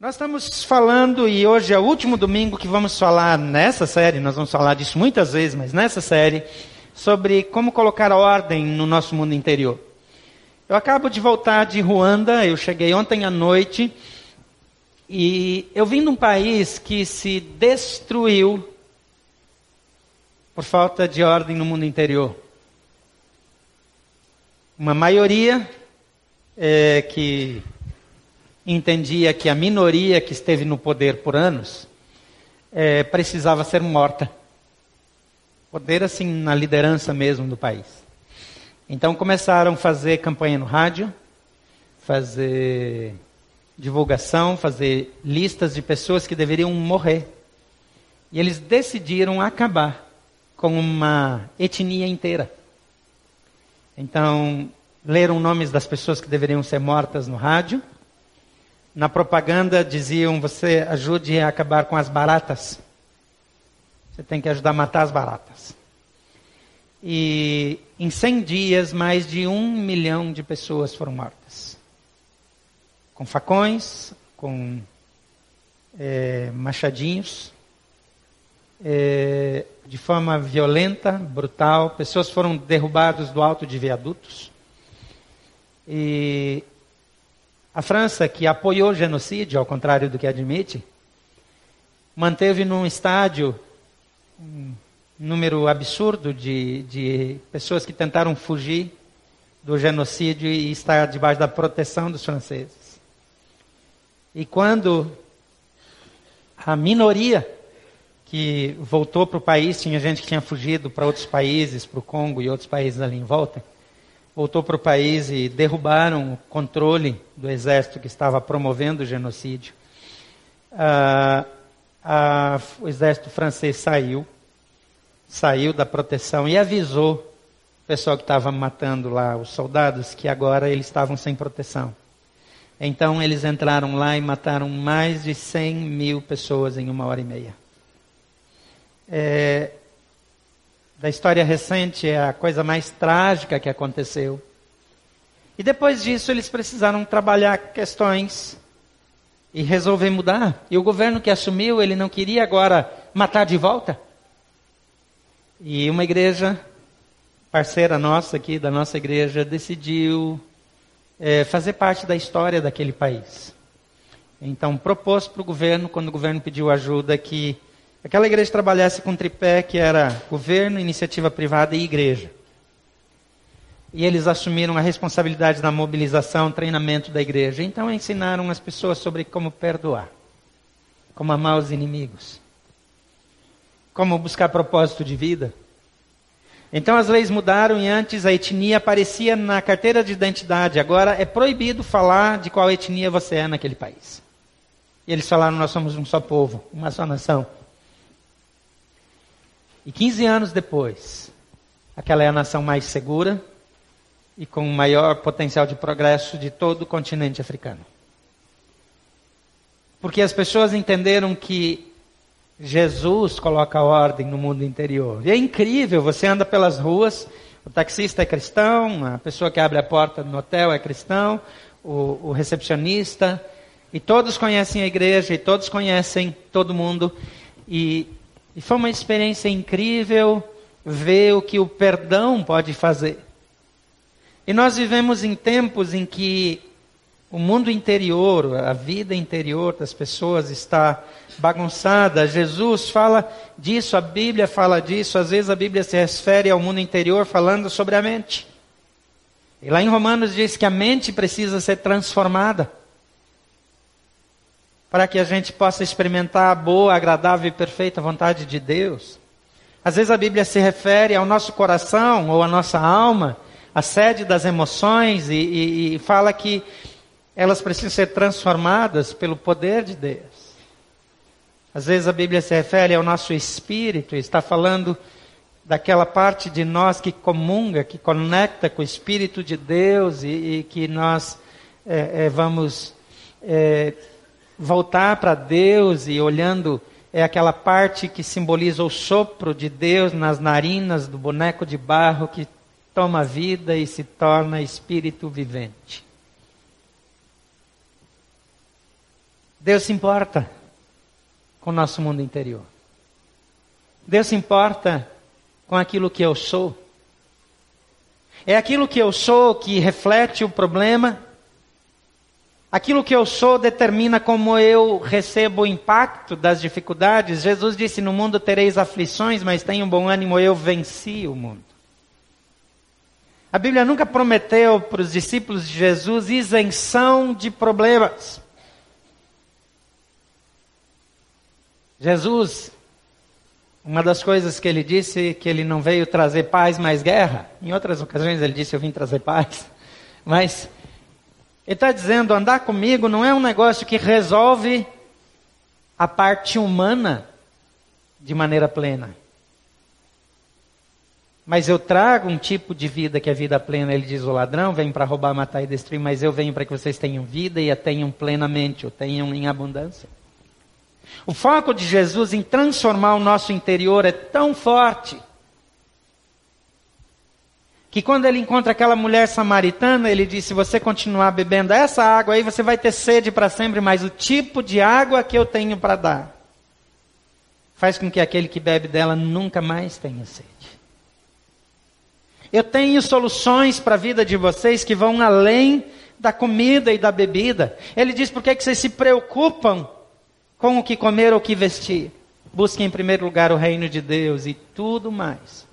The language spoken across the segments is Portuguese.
Nós estamos falando, e hoje é o último domingo que vamos falar nessa série, nós vamos falar disso muitas vezes, mas nessa série, sobre como colocar ordem no nosso mundo interior. Eu acabo de voltar de Ruanda, eu cheguei ontem à noite, e eu vim de um país que se destruiu por falta de ordem no mundo interior. Uma maioria é, que entendia que a minoria que esteve no poder por anos é, precisava ser morta. Poder, assim, na liderança mesmo do país. Então começaram a fazer campanha no rádio, fazer divulgação, fazer listas de pessoas que deveriam morrer. E eles decidiram acabar com uma etnia inteira. Então, leram nomes das pessoas que deveriam ser mortas no rádio na propaganda diziam: você ajude a acabar com as baratas. Você tem que ajudar a matar as baratas. E em 100 dias, mais de um milhão de pessoas foram mortas. Com facões, com é, machadinhos, é, de forma violenta, brutal. Pessoas foram derrubadas do alto de viadutos. E a França, que apoiou o genocídio, ao contrário do que admite, manteve num estádio um número absurdo de, de pessoas que tentaram fugir do genocídio e estar debaixo da proteção dos franceses. E quando a minoria que voltou para o país, tinha gente que tinha fugido para outros países, para o Congo e outros países ali em volta, voltou para o país e derrubaram o controle do exército que estava promovendo o genocídio. Ah, o exército francês saiu, saiu da proteção e avisou o pessoal que estava matando lá os soldados que agora eles estavam sem proteção. Então eles entraram lá e mataram mais de 100 mil pessoas em uma hora e meia. É, da história recente é a coisa mais trágica que aconteceu. E depois disso eles precisaram trabalhar questões e resolver mudar. E o governo que assumiu, ele não queria agora matar de volta. E uma igreja parceira nossa aqui, da nossa igreja, decidiu é, fazer parte da história daquele país. Então propôs para o governo, quando o governo pediu ajuda, que Aquela igreja trabalhasse com tripé que era governo, iniciativa privada e igreja. E eles assumiram a responsabilidade da mobilização, treinamento da igreja. Então ensinaram as pessoas sobre como perdoar, como amar os inimigos, como buscar propósito de vida. Então as leis mudaram e antes a etnia aparecia na carteira de identidade. Agora é proibido falar de qual etnia você é naquele país. E eles falaram: nós somos um só povo, uma só nação. E 15 anos depois, aquela é a nação mais segura e com o maior potencial de progresso de todo o continente africano. Porque as pessoas entenderam que Jesus coloca ordem no mundo interior. E é incrível, você anda pelas ruas, o taxista é cristão, a pessoa que abre a porta no hotel é cristão, o, o recepcionista, e todos conhecem a igreja, e todos conhecem todo mundo, e e foi uma experiência incrível ver o que o perdão pode fazer. E nós vivemos em tempos em que o mundo interior, a vida interior das pessoas está bagunçada. Jesus fala disso, a Bíblia fala disso. Às vezes a Bíblia se refere ao mundo interior falando sobre a mente. E lá em Romanos diz que a mente precisa ser transformada para que a gente possa experimentar a boa, agradável e perfeita vontade de Deus. Às vezes a Bíblia se refere ao nosso coração ou à nossa alma, a sede das emoções, e, e, e fala que elas precisam ser transformadas pelo poder de Deus. Às vezes a Bíblia se refere ao nosso espírito, está falando daquela parte de nós que comunga, que conecta com o Espírito de Deus e, e que nós é, é, vamos é, voltar para Deus e olhando é aquela parte que simboliza o sopro de Deus nas narinas do boneco de barro que toma vida e se torna espírito vivente. Deus se importa com o nosso mundo interior. Deus se importa com aquilo que eu sou. É aquilo que eu sou que reflete o problema. Aquilo que eu sou determina como eu recebo o impacto das dificuldades. Jesus disse: No mundo tereis aflições, mas tenham bom ânimo, eu venci o mundo. A Bíblia nunca prometeu para os discípulos de Jesus isenção de problemas. Jesus, uma das coisas que ele disse que ele não veio trazer paz, mas guerra. Em outras ocasiões ele disse eu vim trazer paz. Mas ele está dizendo andar comigo não é um negócio que resolve a parte humana de maneira plena. Mas eu trago um tipo de vida que é vida plena. Ele diz: o ladrão vem para roubar, matar e destruir, mas eu venho para que vocês tenham vida e a tenham plenamente, o tenham em abundância. O foco de Jesus em transformar o nosso interior é tão forte que quando ele encontra aquela mulher samaritana, ele diz: se você continuar bebendo essa água aí, você vai ter sede para sempre, mas o tipo de água que eu tenho para dar faz com que aquele que bebe dela nunca mais tenha sede. Eu tenho soluções para a vida de vocês que vão além da comida e da bebida. Ele diz: por que, que vocês se preocupam com o que comer ou o que vestir? Busquem em primeiro lugar o reino de Deus e tudo mais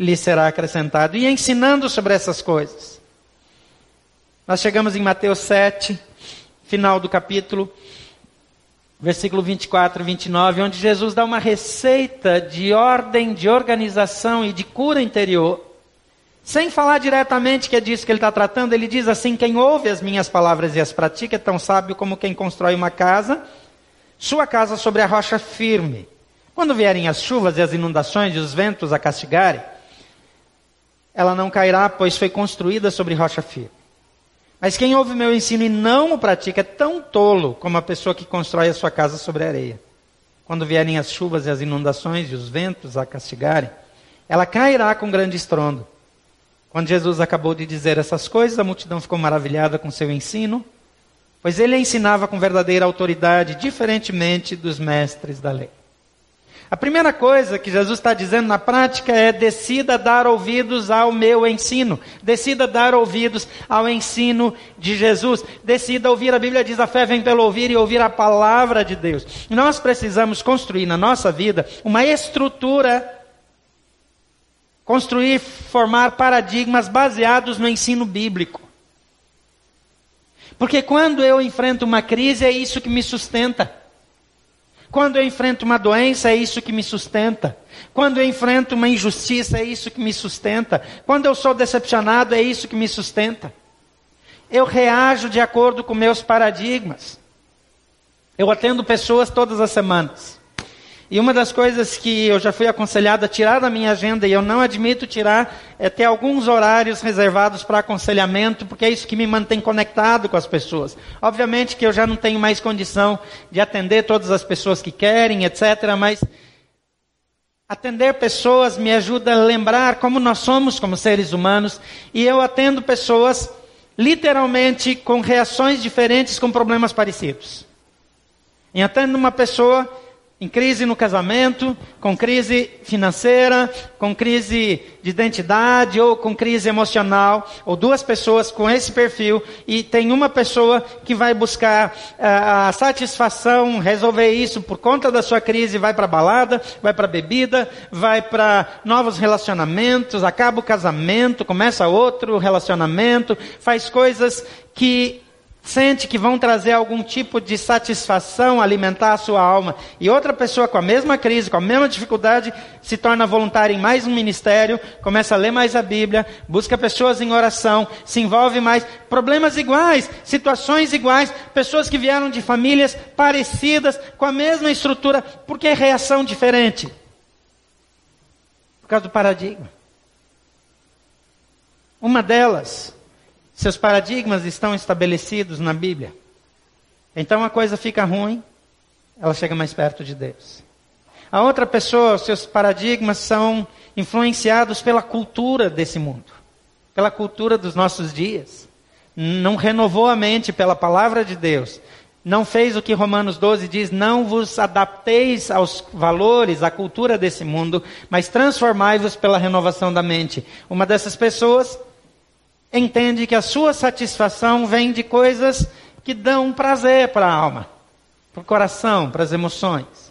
lhe será acrescentado. E ensinando sobre essas coisas. Nós chegamos em Mateus 7, final do capítulo, versículo 24 e 29, onde Jesus dá uma receita de ordem, de organização e de cura interior sem falar diretamente que é disso que ele está tratando, ele diz assim: quem ouve as minhas palavras e as pratica é tão sábio como quem constrói uma casa, sua casa sobre a rocha firme. Quando vierem as chuvas e as inundações e os ventos a castigarem, ela não cairá, pois foi construída sobre rocha firme. Mas quem ouve meu ensino e não o pratica é tão tolo como a pessoa que constrói a sua casa sobre areia. Quando vierem as chuvas e as inundações e os ventos a castigarem, ela cairá com grande estrondo. Quando Jesus acabou de dizer essas coisas, a multidão ficou maravilhada com seu ensino, pois ele ensinava com verdadeira autoridade, diferentemente dos mestres da lei. A primeira coisa que Jesus está dizendo na prática é: decida dar ouvidos ao meu ensino, decida dar ouvidos ao ensino de Jesus, decida ouvir. A Bíblia diz: a fé vem pelo ouvir e ouvir a palavra de Deus. Nós precisamos construir na nossa vida uma estrutura construir, formar paradigmas baseados no ensino bíblico. Porque quando eu enfrento uma crise, é isso que me sustenta. Quando eu enfrento uma doença, é isso que me sustenta. Quando eu enfrento uma injustiça, é isso que me sustenta. Quando eu sou decepcionado, é isso que me sustenta. Eu reajo de acordo com meus paradigmas. Eu atendo pessoas todas as semanas. E uma das coisas que eu já fui aconselhado a tirar da minha agenda, e eu não admito tirar, é ter alguns horários reservados para aconselhamento, porque é isso que me mantém conectado com as pessoas. Obviamente que eu já não tenho mais condição de atender todas as pessoas que querem, etc., mas atender pessoas me ajuda a lembrar como nós somos como seres humanos, e eu atendo pessoas literalmente com reações diferentes com problemas parecidos. E atendo uma pessoa em crise no casamento, com crise financeira, com crise de identidade ou com crise emocional, ou duas pessoas com esse perfil, e tem uma pessoa que vai buscar uh, a satisfação, resolver isso por conta da sua crise, vai para balada, vai para bebida, vai para novos relacionamentos, acaba o casamento, começa outro relacionamento, faz coisas que sente que vão trazer algum tipo de satisfação, alimentar a sua alma, e outra pessoa com a mesma crise, com a mesma dificuldade, se torna voluntária em mais um ministério, começa a ler mais a Bíblia, busca pessoas em oração, se envolve mais, problemas iguais, situações iguais, pessoas que vieram de famílias parecidas, com a mesma estrutura, por que reação diferente? Por causa do paradigma. Uma delas seus paradigmas estão estabelecidos na Bíblia. Então a coisa fica ruim, ela chega mais perto de Deus. A outra pessoa, seus paradigmas são influenciados pela cultura desse mundo, pela cultura dos nossos dias. Não renovou a mente pela palavra de Deus. não fez o que Romanos 12 diz: não vos adapteis aos valores, à cultura desse mundo, mas transformai-vos pela renovação da mente. Uma dessas pessoas entende que a sua satisfação vem de coisas que dão prazer para a alma, para o coração, para as emoções.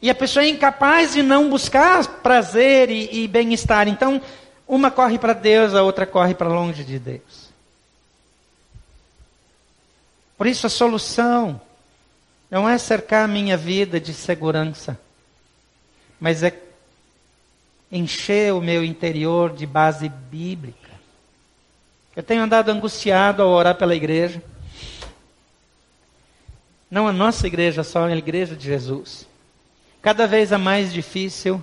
E a pessoa é incapaz de não buscar prazer e, e bem-estar. Então, uma corre para Deus, a outra corre para longe de Deus. Por isso a solução não é cercar a minha vida de segurança, mas é encher o meu interior de base bíblica. Eu tenho andado angustiado ao orar pela igreja. Não a nossa igreja só, a igreja de Jesus. Cada vez é mais difícil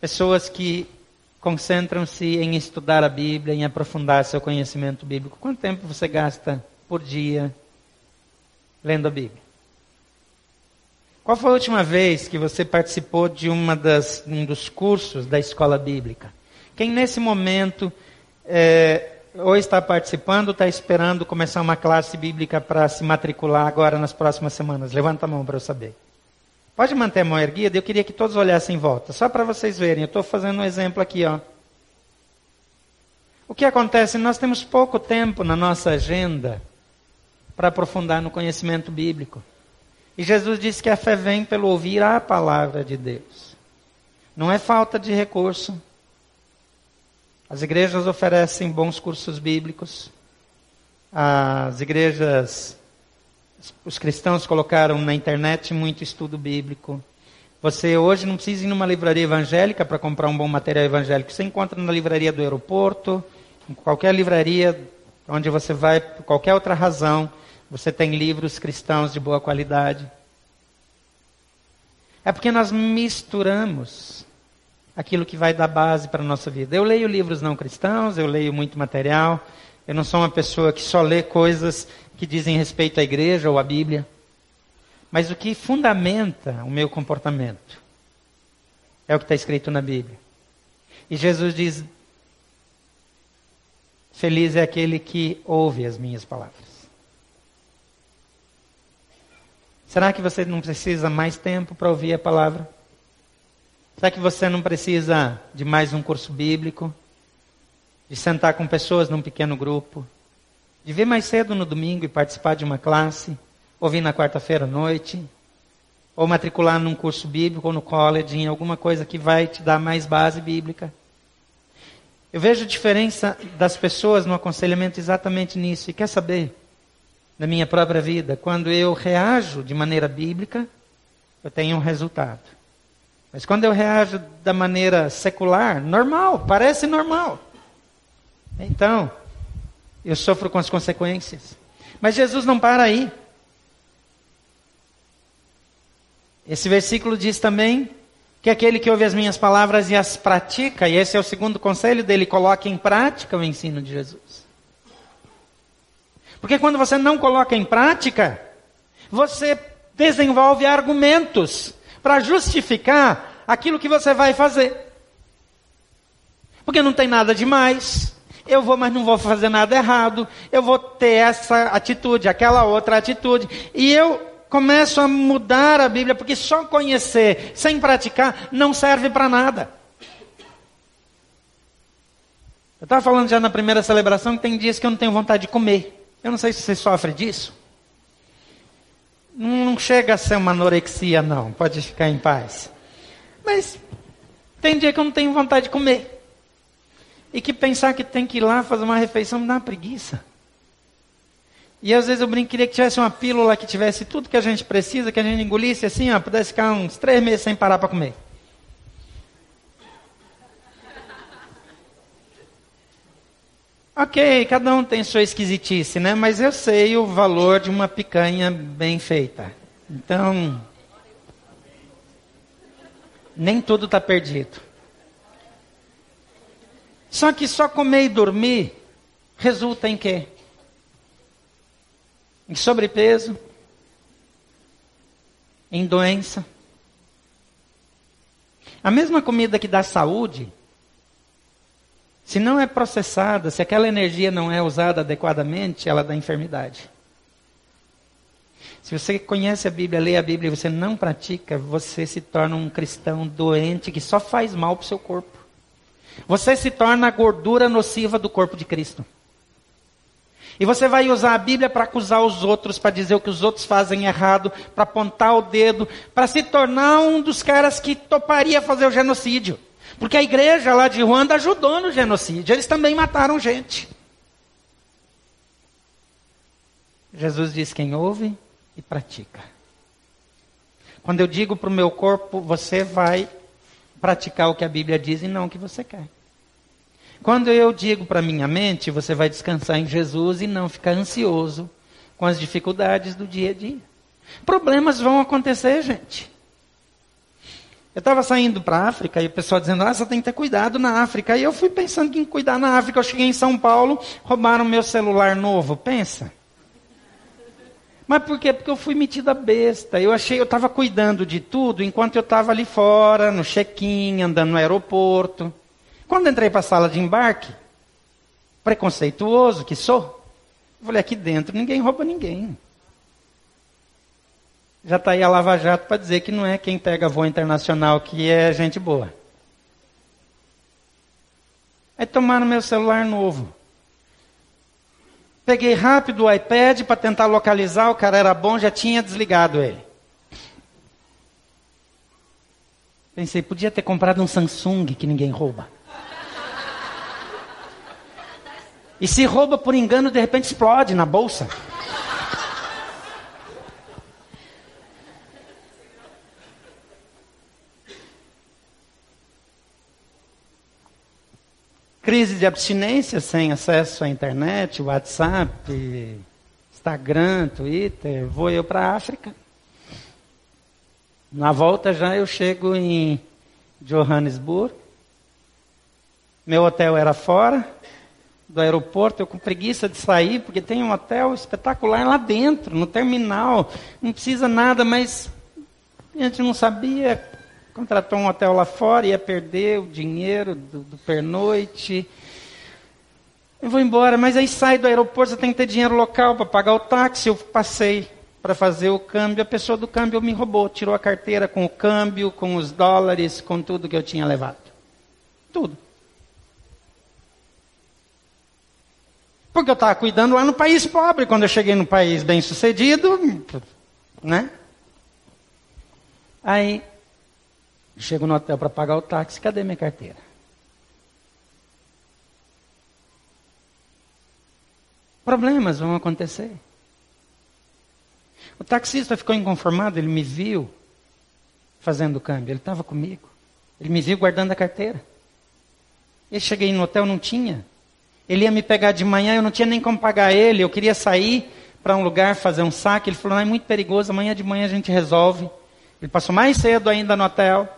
pessoas que concentram-se em estudar a Bíblia, em aprofundar seu conhecimento bíblico. Quanto tempo você gasta por dia lendo a Bíblia? Qual foi a última vez que você participou de uma das, um dos cursos da escola bíblica? Quem nesse momento é, ou está participando ou está esperando começar uma classe bíblica para se matricular agora nas próximas semanas? Levanta a mão para eu saber. Pode manter a mão erguida, eu queria que todos olhassem em volta, só para vocês verem. Eu estou fazendo um exemplo aqui, ó. O que acontece? Nós temos pouco tempo na nossa agenda para aprofundar no conhecimento bíblico. E Jesus disse que a fé vem pelo ouvir a palavra de Deus. Não é falta de recurso. As igrejas oferecem bons cursos bíblicos. As igrejas, os cristãos colocaram na internet muito estudo bíblico. Você hoje não precisa ir numa livraria evangélica para comprar um bom material evangélico. Você encontra na livraria do aeroporto, em qualquer livraria onde você vai, por qualquer outra razão, você tem livros cristãos de boa qualidade. É porque nós misturamos aquilo que vai dar base para a nossa vida. Eu leio livros não cristãos, eu leio muito material. Eu não sou uma pessoa que só lê coisas que dizem respeito à igreja ou à Bíblia. Mas o que fundamenta o meu comportamento é o que está escrito na Bíblia. E Jesus diz: Feliz é aquele que ouve as minhas palavras. Será que você não precisa mais tempo para ouvir a palavra? Será que você não precisa de mais um curso bíblico? De sentar com pessoas num pequeno grupo? De vir mais cedo no domingo e participar de uma classe? Ou vir na quarta-feira à noite? Ou matricular num curso bíblico ou no college, em alguma coisa que vai te dar mais base bíblica? Eu vejo a diferença das pessoas no aconselhamento exatamente nisso. E quer saber? na minha própria vida, quando eu reajo de maneira bíblica, eu tenho um resultado. Mas quando eu reajo da maneira secular, normal, parece normal. Então, eu sofro com as consequências. Mas Jesus não para aí. Esse versículo diz também que aquele que ouve as minhas palavras e as pratica, e esse é o segundo conselho dele, coloque em prática o ensino de Jesus. Porque quando você não coloca em prática, você desenvolve argumentos para justificar aquilo que você vai fazer. Porque não tem nada demais. Eu vou, mas não vou fazer nada errado. Eu vou ter essa atitude, aquela outra atitude. E eu começo a mudar a Bíblia, porque só conhecer sem praticar não serve para nada. Eu estava falando já na primeira celebração que tem dias que eu não tenho vontade de comer. Eu não sei se você sofre disso. Não chega a ser uma anorexia, não. Pode ficar em paz. Mas tem dia que eu não tenho vontade de comer. E que pensar que tem que ir lá fazer uma refeição me dá uma preguiça. E às vezes eu brinco, queria que tivesse uma pílula que tivesse tudo que a gente precisa, que a gente engolisse assim, ó, pudesse ficar uns três meses sem parar para comer. Ok, cada um tem sua esquisitice, né? Mas eu sei o valor de uma picanha bem feita. Então, nem tudo está perdido. Só que só comer e dormir resulta em quê? Em sobrepeso, em doença. A mesma comida que dá saúde se não é processada, se aquela energia não é usada adequadamente, ela dá enfermidade. Se você conhece a Bíblia, lê a Bíblia e você não pratica, você se torna um cristão doente que só faz mal para o seu corpo. Você se torna a gordura nociva do corpo de Cristo. E você vai usar a Bíblia para acusar os outros, para dizer o que os outros fazem errado, para apontar o dedo, para se tornar um dos caras que toparia fazer o genocídio. Porque a igreja lá de Ruanda ajudou no genocídio, eles também mataram gente. Jesus diz: quem ouve e pratica. Quando eu digo para o meu corpo, você vai praticar o que a Bíblia diz e não o que você quer. Quando eu digo para minha mente, você vai descansar em Jesus e não ficar ansioso com as dificuldades do dia a dia. Problemas vão acontecer, gente. Eu estava saindo para a África e o pessoal dizendo, ah, você tem que ter cuidado na África. E eu fui pensando em cuidar na África. Eu cheguei em São Paulo, roubaram meu celular novo. Pensa. Mas por quê? Porque eu fui metida besta. Eu achei, eu estava cuidando de tudo enquanto eu estava ali fora, no check-in, andando no aeroporto. Quando entrei para a sala de embarque, preconceituoso que sou, eu falei, aqui dentro ninguém rouba ninguém. Já está aí a Lava Jato para dizer que não é quem pega voo internacional que é gente boa. Aí tomaram meu celular novo. Peguei rápido o iPad para tentar localizar, o cara era bom, já tinha desligado ele. Pensei, podia ter comprado um Samsung que ninguém rouba. E se rouba por engano, de repente explode na bolsa. Crise de abstinência sem acesso à internet, WhatsApp, Instagram, Twitter. Vou eu para a África. Na volta já eu chego em Johannesburg. Meu hotel era fora do aeroporto, eu com preguiça de sair, porque tem um hotel espetacular lá dentro, no terminal. Não precisa nada, mas a gente não sabia. Contratou um hotel lá fora, ia perder o dinheiro do, do pernoite. Eu vou embora, mas aí sai do aeroporto, você tem que ter dinheiro local para pagar o táxi. Eu passei para fazer o câmbio, a pessoa do câmbio me roubou, tirou a carteira com o câmbio, com os dólares, com tudo que eu tinha levado. Tudo. Porque eu estava cuidando lá no país pobre. Quando eu cheguei no país bem sucedido, né? Aí, chego no hotel para pagar o táxi, cadê minha carteira? Problemas vão acontecer. O taxista ficou inconformado, ele me viu fazendo o câmbio, ele estava comigo. Ele me viu guardando a carteira. Eu cheguei no hotel, não tinha. Ele ia me pegar de manhã, eu não tinha nem como pagar ele. Eu queria sair para um lugar fazer um saque. Ele falou: não, é muito perigoso, amanhã de manhã a gente resolve. Ele passou mais cedo ainda no hotel.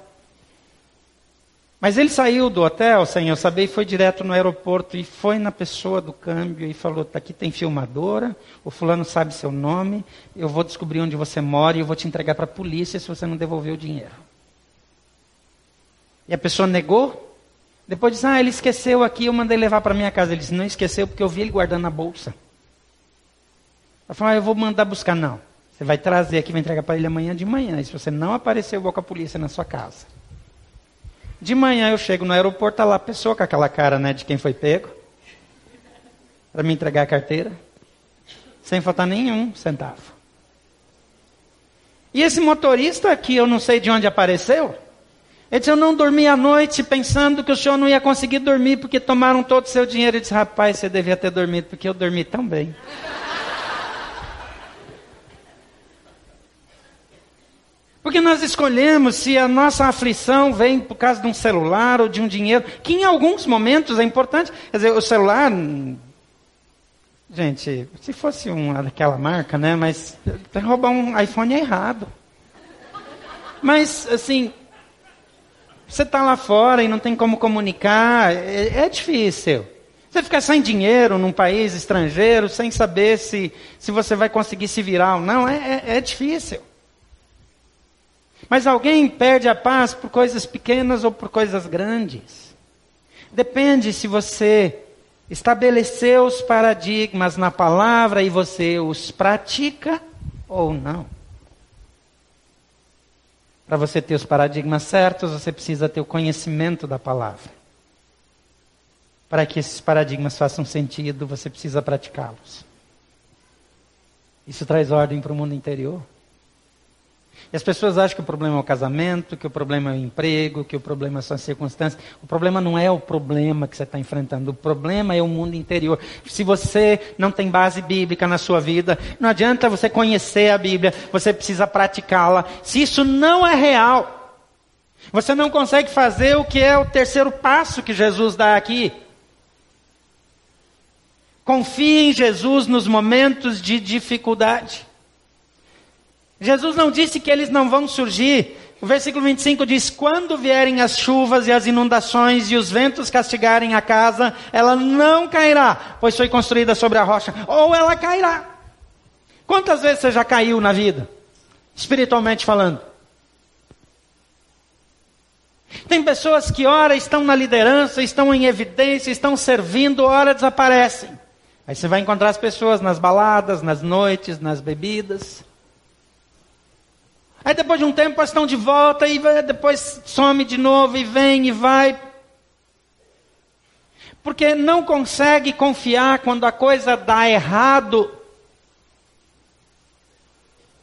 Mas ele saiu do hotel, sem eu saber, e foi direto no aeroporto e foi na pessoa do câmbio e falou: tá aqui tem filmadora, o fulano sabe seu nome, eu vou descobrir onde você mora e eu vou te entregar para a polícia se você não devolver o dinheiro. E a pessoa negou, depois disse, ah, ele esqueceu aqui, eu mandei levar para minha casa. Ele disse, não esqueceu porque eu vi ele guardando na bolsa. Ela falou, ah, eu vou mandar buscar. Não, você vai trazer aqui, vai entregar para ele amanhã de manhã. E se você não aparecer, eu vou com a polícia na sua casa. De manhã eu chego no aeroporto, tá lá a pessoa com aquela cara, né, de quem foi pego. Para me entregar a carteira. Sem faltar nenhum centavo. E esse motorista que eu não sei de onde apareceu, ele disse: Eu não dormi à noite pensando que o senhor não ia conseguir dormir porque tomaram todo o seu dinheiro. Ele disse: Rapaz, você devia ter dormido porque eu dormi tão bem. Porque nós escolhemos se a nossa aflição vem por causa de um celular ou de um dinheiro, que em alguns momentos é importante. Quer dizer, o celular. Gente, se fosse uma daquela marca, né? Mas roubar um iPhone é errado. Mas, assim, você está lá fora e não tem como comunicar, é, é, difícil. Você ficar sem dinheiro num país estrangeiro, sem saber se, se você vai conseguir se virar ou não, é, é, é difícil. Mas alguém perde a paz por coisas pequenas ou por coisas grandes. Depende se você estabeleceu os paradigmas na palavra e você os pratica, ou não. Para você ter os paradigmas certos, você precisa ter o conhecimento da palavra. Para que esses paradigmas façam sentido, você precisa praticá-los. Isso traz ordem para o mundo interior. E as pessoas acham que o problema é o casamento, que o problema é o emprego, que o problema são as circunstâncias. O problema não é o problema que você está enfrentando, o problema é o mundo interior. Se você não tem base bíblica na sua vida, não adianta você conhecer a Bíblia, você precisa praticá-la. Se isso não é real, você não consegue fazer o que é o terceiro passo que Jesus dá aqui. Confie em Jesus nos momentos de dificuldade. Jesus não disse que eles não vão surgir. O versículo 25 diz: Quando vierem as chuvas e as inundações e os ventos castigarem a casa, ela não cairá, pois foi construída sobre a rocha, ou ela cairá. Quantas vezes você já caiu na vida? Espiritualmente falando. Tem pessoas que, ora, estão na liderança, estão em evidência, estão servindo, ora, desaparecem. Aí você vai encontrar as pessoas nas baladas, nas noites, nas bebidas. Aí depois de um tempo estão de volta e depois some de novo e vem e vai. Porque não consegue confiar quando a coisa dá errado.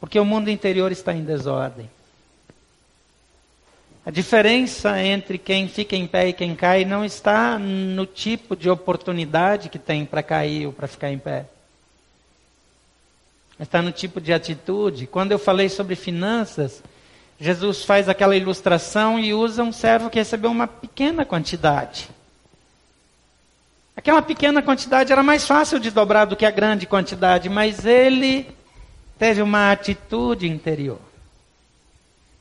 Porque o mundo interior está em desordem. A diferença entre quem fica em pé e quem cai não está no tipo de oportunidade que tem para cair ou para ficar em pé está no tipo de atitude. Quando eu falei sobre finanças, Jesus faz aquela ilustração e usa um servo que recebeu uma pequena quantidade. Aquela pequena quantidade era mais fácil de dobrar do que a grande quantidade, mas ele teve uma atitude interior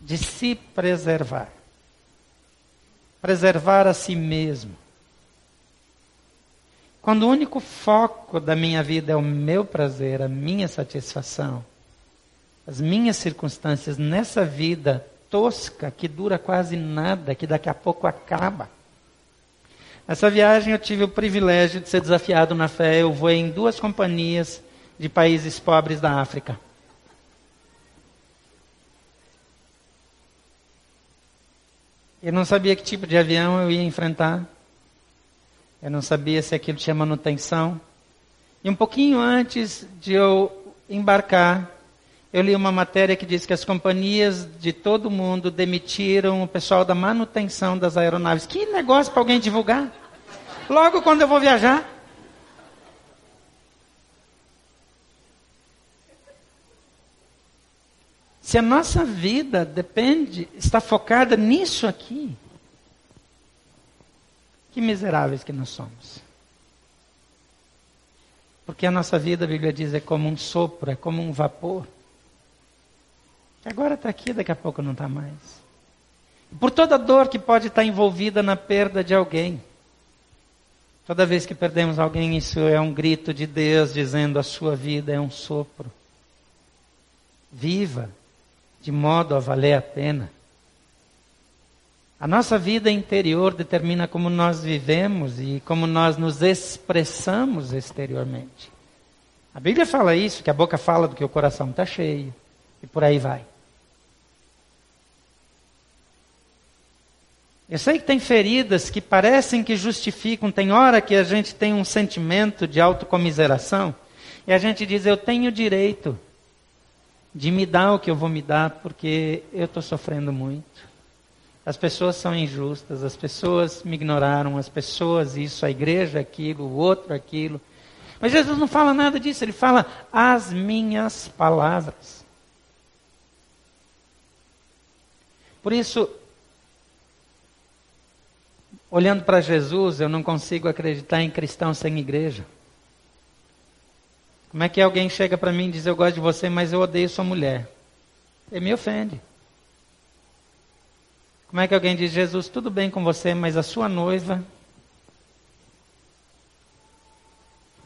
de se preservar. Preservar a si mesmo. Quando o único foco da minha vida é o meu prazer, a minha satisfação, as minhas circunstâncias nessa vida tosca que dura quase nada, que daqui a pouco acaba. Nessa viagem eu tive o privilégio de ser desafiado na fé. Eu voei em duas companhias de países pobres da África. Eu não sabia que tipo de avião eu ia enfrentar. Eu não sabia se aquilo tinha manutenção. E um pouquinho antes de eu embarcar, eu li uma matéria que diz que as companhias de todo mundo demitiram o pessoal da manutenção das aeronaves. Que negócio para alguém divulgar? Logo quando eu vou viajar. Se a nossa vida depende, está focada nisso aqui, que miseráveis que nós somos. Porque a nossa vida, a Bíblia diz, é como um sopro, é como um vapor. Agora está aqui, daqui a pouco não está mais. Por toda dor que pode estar envolvida na perda de alguém. Toda vez que perdemos alguém, isso é um grito de Deus dizendo: a sua vida é um sopro. Viva de modo a valer a pena. A nossa vida interior determina como nós vivemos e como nós nos expressamos exteriormente. A Bíblia fala isso, que a boca fala do que o coração está cheio, e por aí vai. Eu sei que tem feridas que parecem que justificam, tem hora que a gente tem um sentimento de autocomiseração, e a gente diz: Eu tenho direito de me dar o que eu vou me dar, porque eu estou sofrendo muito. As pessoas são injustas, as pessoas me ignoraram, as pessoas isso, a igreja aquilo, o outro aquilo. Mas Jesus não fala nada disso, ele fala as minhas palavras. Por isso, olhando para Jesus, eu não consigo acreditar em cristão sem igreja. Como é que alguém chega para mim e diz: Eu gosto de você, mas eu odeio sua mulher? Ele me ofende. Como é que alguém diz, Jesus, tudo bem com você, mas a sua noiva.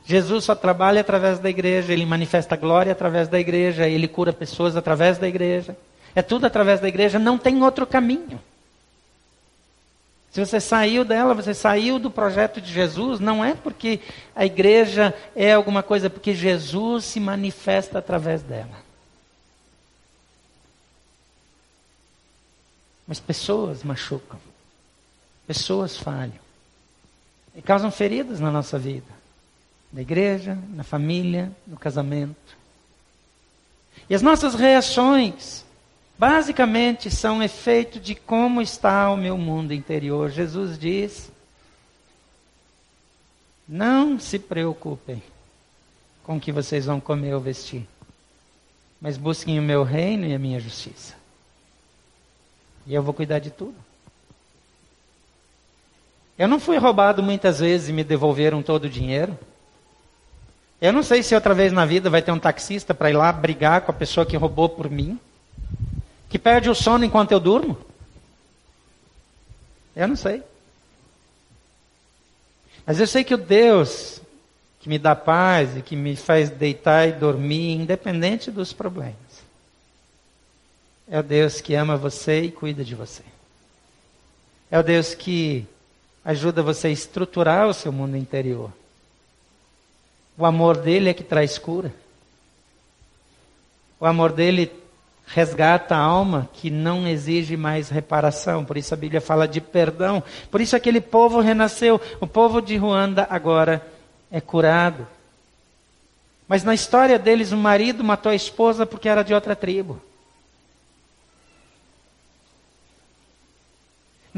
Jesus só trabalha através da igreja, ele manifesta glória através da igreja, ele cura pessoas através da igreja. É tudo através da igreja, não tem outro caminho. Se você saiu dela, você saiu do projeto de Jesus, não é porque a igreja é alguma coisa, é porque Jesus se manifesta através dela. Mas pessoas machucam. Pessoas falham. E causam feridas na nossa vida. Na igreja, na família, no casamento. E as nossas reações, basicamente, são efeito de como está o meu mundo interior. Jesus diz: Não se preocupem com o que vocês vão comer ou vestir, mas busquem o meu reino e a minha justiça. E eu vou cuidar de tudo. Eu não fui roubado muitas vezes e me devolveram todo o dinheiro. Eu não sei se outra vez na vida vai ter um taxista para ir lá brigar com a pessoa que roubou por mim, que perde o sono enquanto eu durmo. Eu não sei. Mas eu sei que o Deus que me dá paz e que me faz deitar e dormir, independente dos problemas, é o Deus que ama você e cuida de você. É o Deus que ajuda você a estruturar o seu mundo interior. O amor dele é que traz cura. O amor dele resgata a alma que não exige mais reparação. Por isso a Bíblia fala de perdão. Por isso aquele povo renasceu. O povo de Ruanda agora é curado. Mas na história deles, o marido matou a esposa porque era de outra tribo.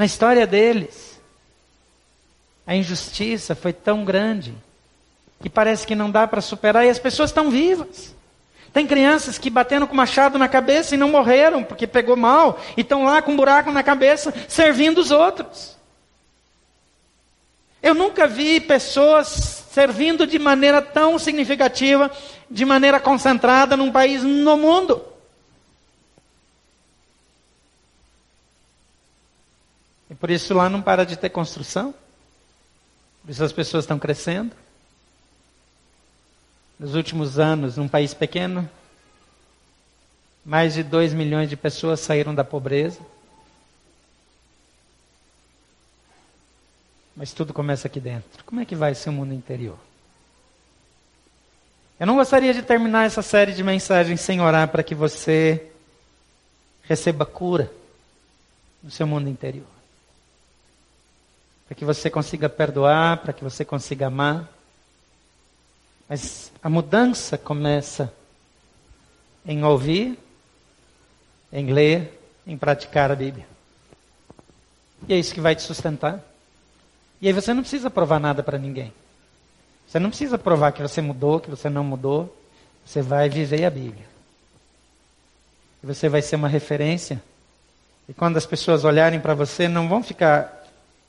Na história deles, a injustiça foi tão grande que parece que não dá para superar e as pessoas estão vivas. Tem crianças que bateram com machado na cabeça e não morreram porque pegou mal e estão lá com um buraco na cabeça servindo os outros. Eu nunca vi pessoas servindo de maneira tão significativa, de maneira concentrada num país no mundo. Por isso lá não para de ter construção. Por isso as pessoas estão crescendo. Nos últimos anos, num país pequeno, mais de 2 milhões de pessoas saíram da pobreza. Mas tudo começa aqui dentro. Como é que vai ser o mundo interior? Eu não gostaria de terminar essa série de mensagens sem orar para que você receba cura no seu mundo interior. Para que você consiga perdoar, para que você consiga amar. Mas a mudança começa em ouvir, em ler, em praticar a Bíblia. E é isso que vai te sustentar. E aí você não precisa provar nada para ninguém. Você não precisa provar que você mudou, que você não mudou. Você vai viver a Bíblia. E você vai ser uma referência. E quando as pessoas olharem para você, não vão ficar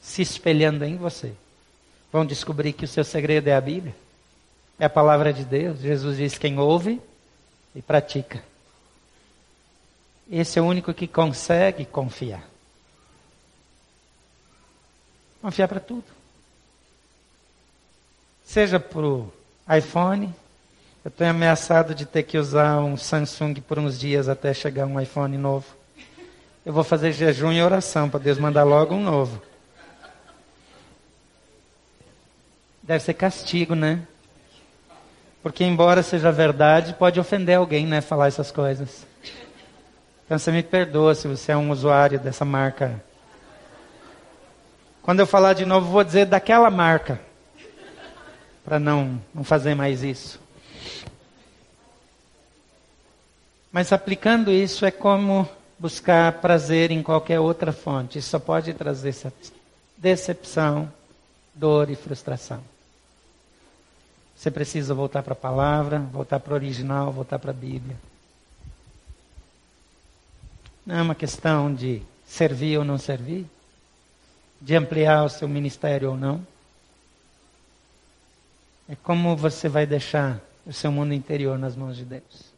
se espelhando em você. Vão descobrir que o seu segredo é a Bíblia. É a palavra de Deus. Jesus diz: quem ouve e pratica. Esse é o único que consegue confiar. Confiar para tudo. Seja para o iPhone. Eu tenho ameaçado de ter que usar um Samsung por uns dias até chegar um iPhone novo. Eu vou fazer jejum e oração para Deus mandar logo um novo. Deve ser castigo, né? Porque, embora seja verdade, pode ofender alguém, né? Falar essas coisas. Então, você me perdoa se você é um usuário dessa marca quando eu falar de novo, vou dizer daquela marca. Para não, não fazer mais isso. Mas aplicando isso é como buscar prazer em qualquer outra fonte. Isso só pode trazer decepção, dor e frustração. Você precisa voltar para a palavra, voltar para o original, voltar para a Bíblia. Não é uma questão de servir ou não servir de ampliar o seu ministério ou não. É como você vai deixar o seu mundo interior nas mãos de Deus.